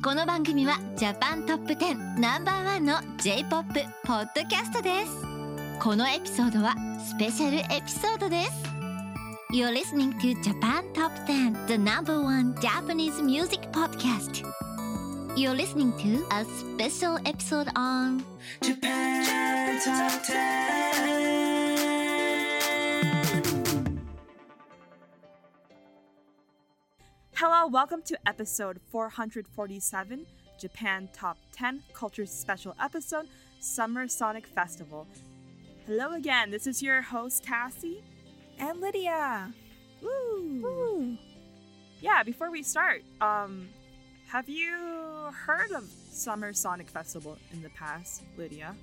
この番組はジャパントップ10ナンバーワンの J-POP ポッドキャストですこのエピソードはスペシャルエピソードです You're listening to Japan Top 10 The number one Japanese music podcast You're listening to a special episode on Japan Top 10. Hello, welcome to episode 447, Japan Top 10 Culture Special Episode, Summer Sonic Festival. Hello again, this is your host, Tassie. And Lydia. Woo! Woo. Yeah, before we start, um, have you heard of Summer Sonic Festival in the past, Lydia?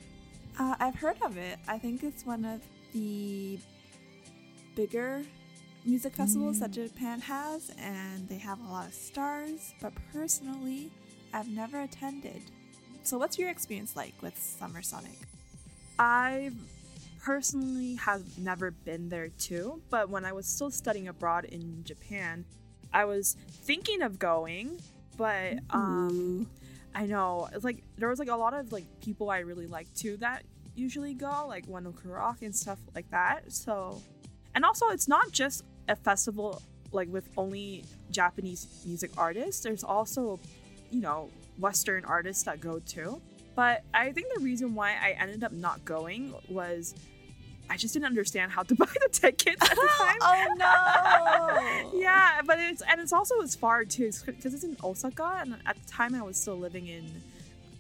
Uh, I've heard of it. I think it's one of the bigger music festivals that Japan has, and they have a lot of stars. But personally, I've never attended. So, what's your experience like with Summer Sonic? I personally have never been there too, but when I was still studying abroad in Japan, I was thinking of going, but um I know it's like there was like a lot of like people I really like too that usually go, like One Ok Rock and stuff like that. So and also it's not just a festival like with only Japanese music artists. There's also, you know, Western artists that go too. But I think the reason why I ended up not going was I just didn't understand how to buy the tickets at the time. oh no! yeah, but it's and it's also it's far too because it's in Osaka, and at the time I was still living in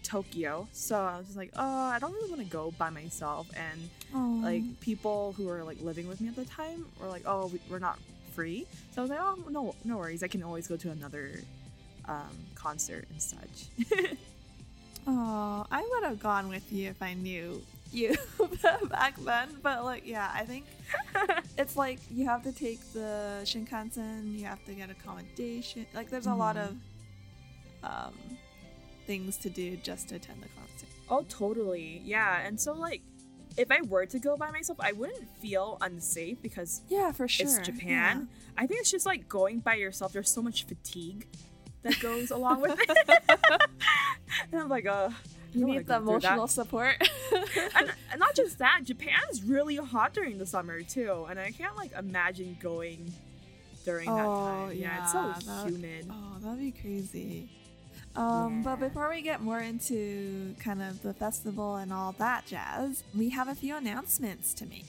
Tokyo, so I was just like, oh, I don't really want to go by myself, and Oh. like people who were like living with me at the time were like, oh, we- we're not free, so I was like, oh, no, no worries, I can always go to another um, concert and such. Oh, I would have gone with you if I knew you back then. But like, yeah, I think it's like you have to take the Shinkansen, you have to get accommodation. Like, there's a lot of um, things to do just to attend the concert. Oh, totally. Yeah. And so, like, if I were to go by myself, I wouldn't feel unsafe because Yeah, for sure. it's Japan. I think it's just like going by yourself. There's so much fatigue that goes along with it. and I'm like, I You need the go through that. emotional support. and, and not just that, Japan is really hot during the summer too, and I can't like imagine going during that oh, time. Yeah, it's so Oh, that- humid. Oh, that'd be crazy. Um, But before we get more into kind of the festival and all that jazz, we have a few announcements to make.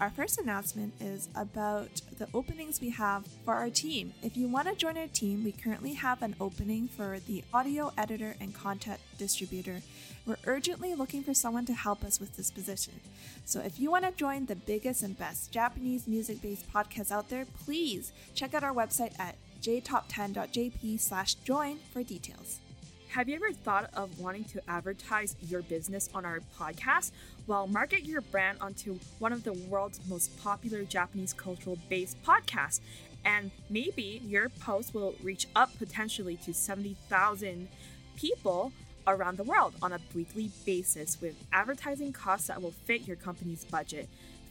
Our first announcement is about the openings we have for our team. If you want to join our team, we currently have an opening for the audio editor and content distributor. We're urgently looking for someone to help us with this position. So if you want to join the biggest and best Japanese music based podcast out there, please check out our website at jtop10.jp slash join for details. Have you ever thought of wanting to advertise your business on our podcast? Well, market your brand onto one of the world's most popular Japanese cultural based podcasts. And maybe your post will reach up potentially to 70,000 people around the world on a weekly basis with advertising costs that will fit your company's budget.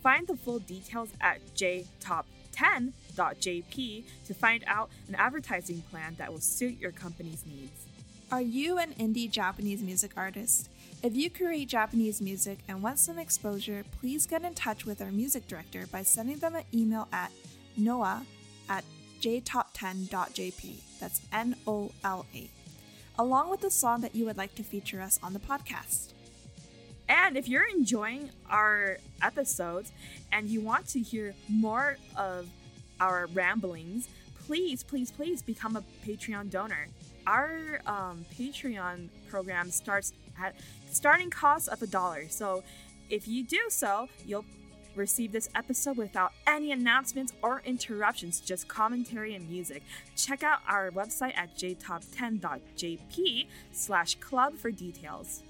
Find the full details at jtop10.jp to find out an advertising plan that will suit your company's needs. Are you an indie Japanese music artist? If you create Japanese music and want some exposure, please get in touch with our music director by sending them an email at nola at jtop10.jp. That's N O L A. Along with the song that you would like to feature us on the podcast. And if you're enjoying our episodes and you want to hear more of our ramblings, please, please, please become a Patreon donor. Our um, Patreon program starts at starting cost of a dollar. So if you do so, you'll receive this episode without any announcements or interruptions, just commentary and music. Check out our website at jtop10.jp slash club for details.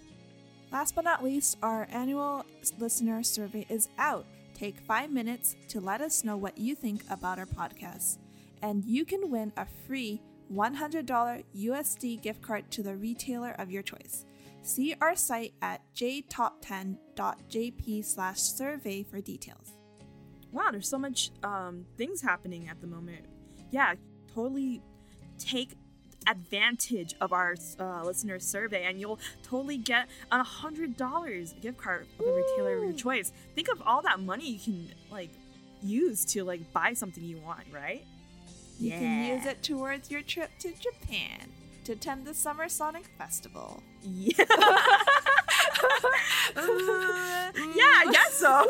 Last but not least, our annual listener survey is out. Take five minutes to let us know what you think about our podcast. And you can win a free $100 USD gift card to the retailer of your choice. See our site at jtop10.jp slash survey for details. Wow, there's so much um, things happening at the moment. Yeah, totally take advantage of our uh, listener survey and you'll totally get a hundred dollars gift card of the retailer of your choice. Think of all that money you can like use to like buy something you want right? You can use it towards your trip to Japan to attend the Summer Sonic Festival. yeah. Uh, yeah i guess so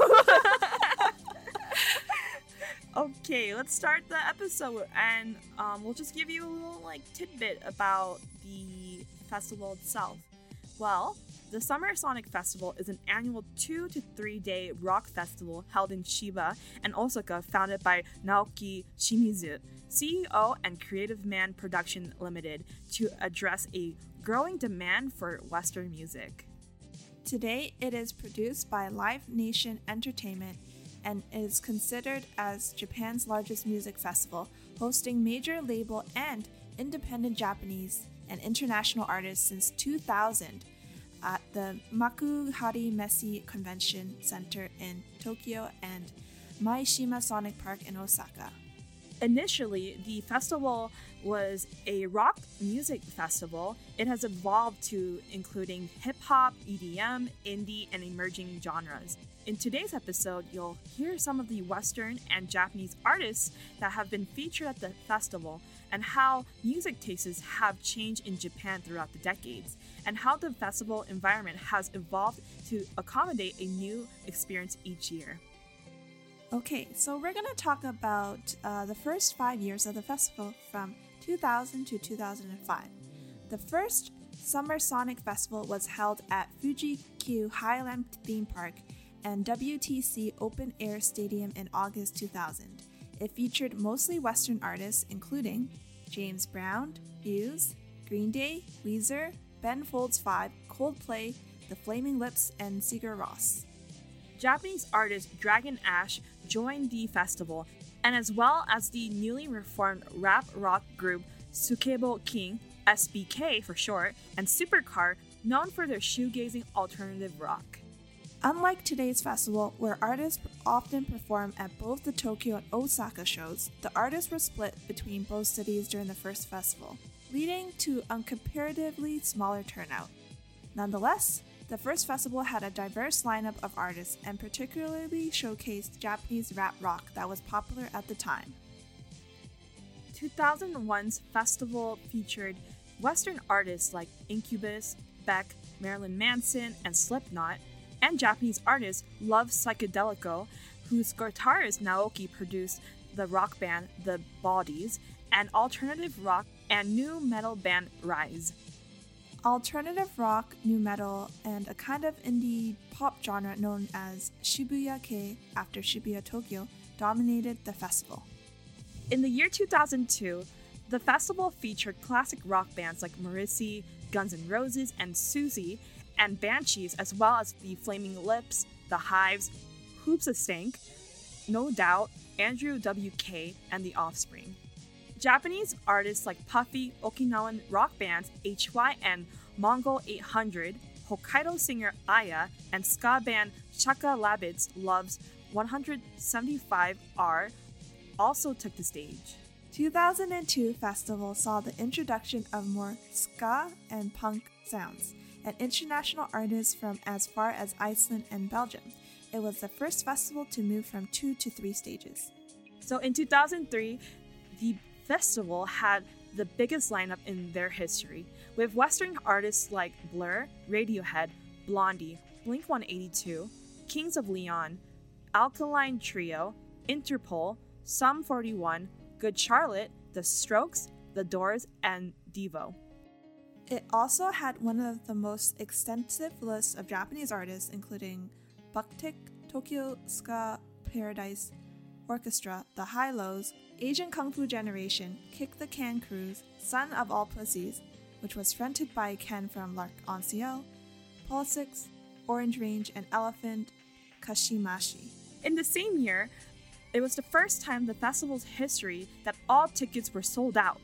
okay let's start the episode and um, we'll just give you a little like tidbit about the festival itself well the Summer Sonic Festival is an annual two to three day rock festival held in Chiba and Osaka, founded by Naoki Shimizu, CEO and Creative Man Production Limited, to address a growing demand for Western music. Today, it is produced by Live Nation Entertainment and is considered as Japan's largest music festival, hosting major label and independent Japanese and international artists since 2000 at the Makuhari Messe Convention Center in Tokyo and Maishima Sonic Park in Osaka. Initially, the festival was a rock music festival. It has evolved to including hip hop, EDM, indie, and emerging genres. In today's episode, you'll hear some of the Western and Japanese artists that have been featured at the festival and how music tastes have changed in Japan throughout the decades, and how the festival environment has evolved to accommodate a new experience each year. Okay, so we're going to talk about uh, the first five years of the festival from 2000 to 2005. The first Summer Sonic Festival was held at Fuji Q Highland Theme Park and WTC Open Air Stadium in August 2000. It featured mostly Western artists, including James Brown, Muse, Green Day, Weezer, Ben Folds 5, Coldplay, The Flaming Lips, and Sigur Rós. Japanese artist Dragon Ash joined the festival, and as well as the newly reformed rap rock group Sukebo King, SBK for short, and Supercar, known for their shoegazing alternative rock. Unlike today's festival, where artists often perform at both the Tokyo and Osaka shows, the artists were split between both cities during the first festival, leading to a comparatively smaller turnout. Nonetheless, the first festival had a diverse lineup of artists and particularly showcased Japanese rap rock that was popular at the time. 2001's festival featured Western artists like Incubus, Beck, Marilyn Manson, and Slipknot, and Japanese artist Love Psychedelico, whose guitarist Naoki produced the rock band The Bawdies, and alternative rock and new metal band RIZE. Alternative rock, new metal, and a kind of indie pop genre known as Shibuya Kei after Shibuya Tokyo dominated the festival. In the year 2002, the festival featured classic rock bands like Morrissey, Guns N' Roses, and Siouxsie, and Banshees, as well as the Flaming Lips, The Hives, Hoobastank, No Doubt, Andrew WK, and The Offspring. Japanese artists like Puffy, Okinawan rock bands HY and Mongol 800, Hokkaido singer Aya, and ska band Chaka Labits Loves 175R also took the stage. 2002 festival saw the introduction of more ska and punk sounds and international artists from as far as Iceland and Belgium. It was the first festival to move from two to three stages. So in 2003, the festival had the biggest lineup in their history, with Western artists like Blur, Radiohead, Blondie, Blink 182, Kings of Leon, Alkaline Trio, Interpol, Sum 41, Good Charlotte, The Strokes, The Doors, and Devo. It also had one of the most extensive lists of Japanese artists, including Buck-Tick, Tokyo Ska Paradise Orchestra, The High Lows, Asian Kung Fu Generation, Kick the Can Cruise, Son of All Pussies, which was fronted by Ken from Lark en Ciel, Polysics, Orange Range, and Elephant Kashimashi. In the same year, it was the first time in the festival's history that all tickets were sold out.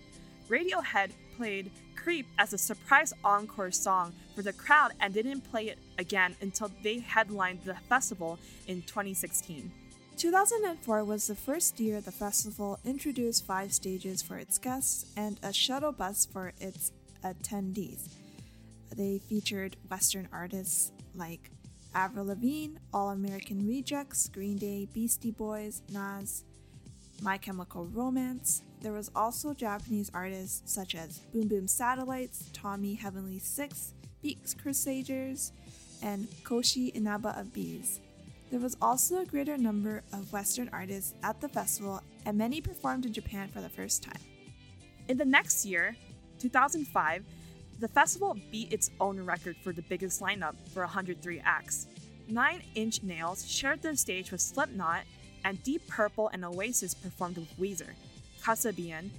Radiohead played Creep as a surprise encore song for the crowd and didn't play it again until they headlined the festival in 2016. 2004 was the first year the festival introduced five stages for its guests and a shuttle bus for its attendees. They featured Western artists like Avril Lavigne, All American Rejects, Green Day, Beastie Boys, Nas, My Chemical Romance. There was also Japanese artists such as Boom Boom Satellites, Tommy Heavenly Six, Beat Crusaders, and Koshi Inaba of B'z. There was also a greater number of Western artists at the festival, and many performed in Japan for the first time. In the next year, 2005, the festival beat its own record for the biggest lineup for 103 acts. Nine Inch Nails shared the stage with Slipknot, and Deep Purple and Oasis performed with Weezer, Kasabian,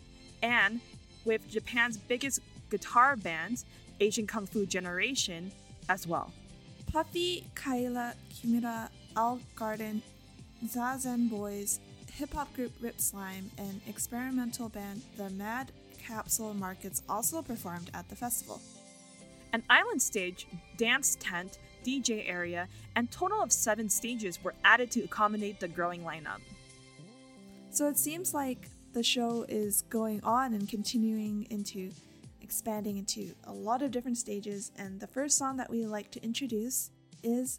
and with Japan's biggest guitar band, Asian Kung Fu Generation, as well. Puffy, Kaela, Kimura, Al Garden, Zazen Boys, hip hop group Rip Slyme, and experimental band The Mad Capsule Markets also performed at the festival. An island stage, dance tent, DJ area, and total of seven stages were added to accommodate the growing lineup. So it seems like the show is going on and continuing into expanding into a lot of different stages. And the first song that we like to introduce is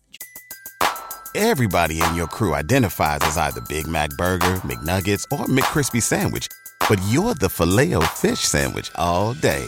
Everybody in your crew identifies as either Big Mac Burger, McNuggets, or McCrispy Sandwich. But you're the Filet-O-Fish Sandwich all day.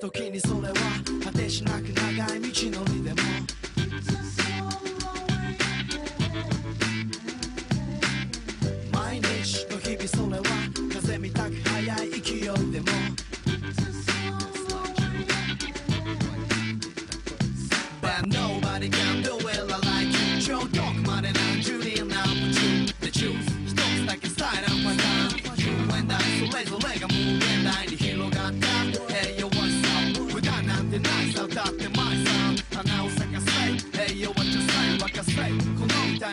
時にそれは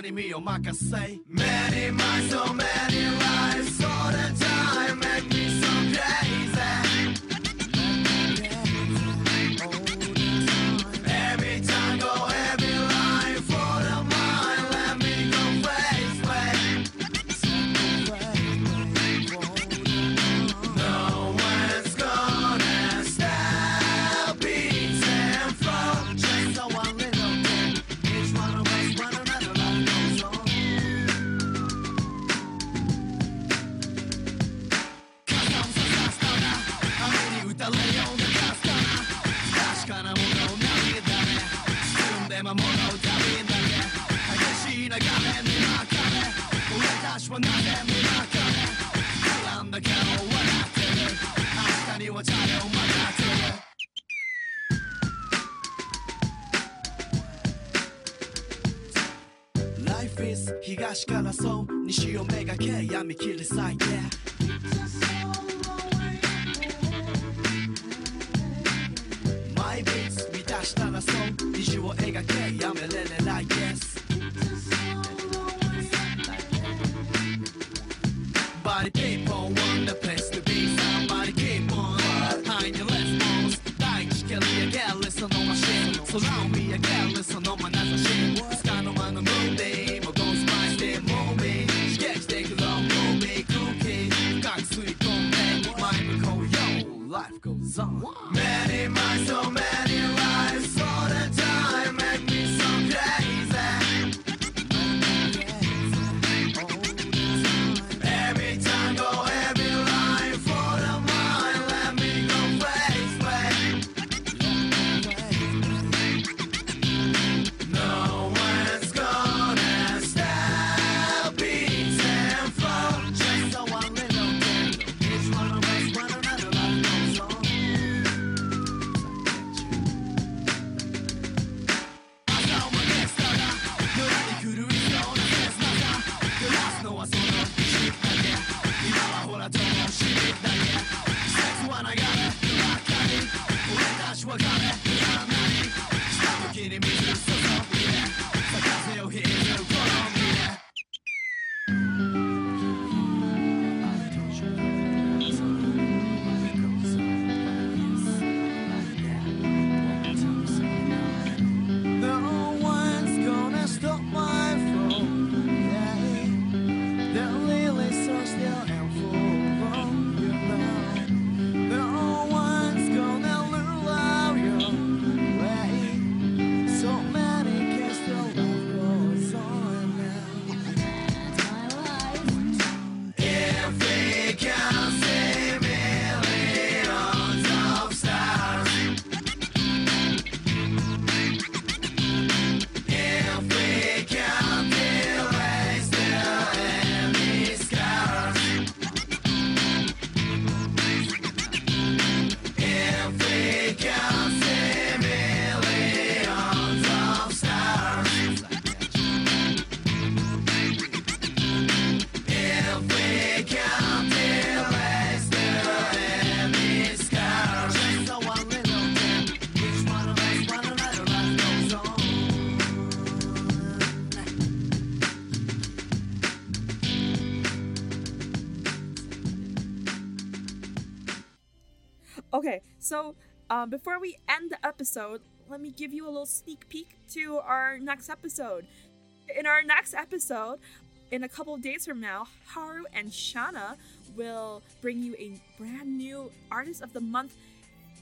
Many me or my say Many my so oh, many lies, all the time. らそう西をめがけ闇切り裂いて My beats 満たしたらそう虹を描けやめれれないです Body people want the place to be Somebody keep on Behind your response 第一蹴り上げるそのマシン空を見上げるその眼差し Life goes on. Many minds so many so um, before we end the episode, let me give you a little sneak peek to our next episode. In our next episode, in a couple of days from now, Haru and Shana will bring you a brand new Artist of the Month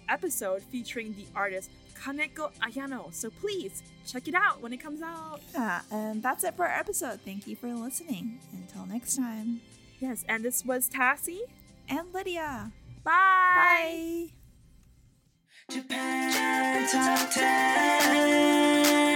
episode featuring the artist Kaneko Ayano. So please check it out when it comes out. Yeah, and that's it for our episode. Thank you for listening. Until next time. Yes, and this was Tassie. And Lydia. Bye. Bye. Japan Top 10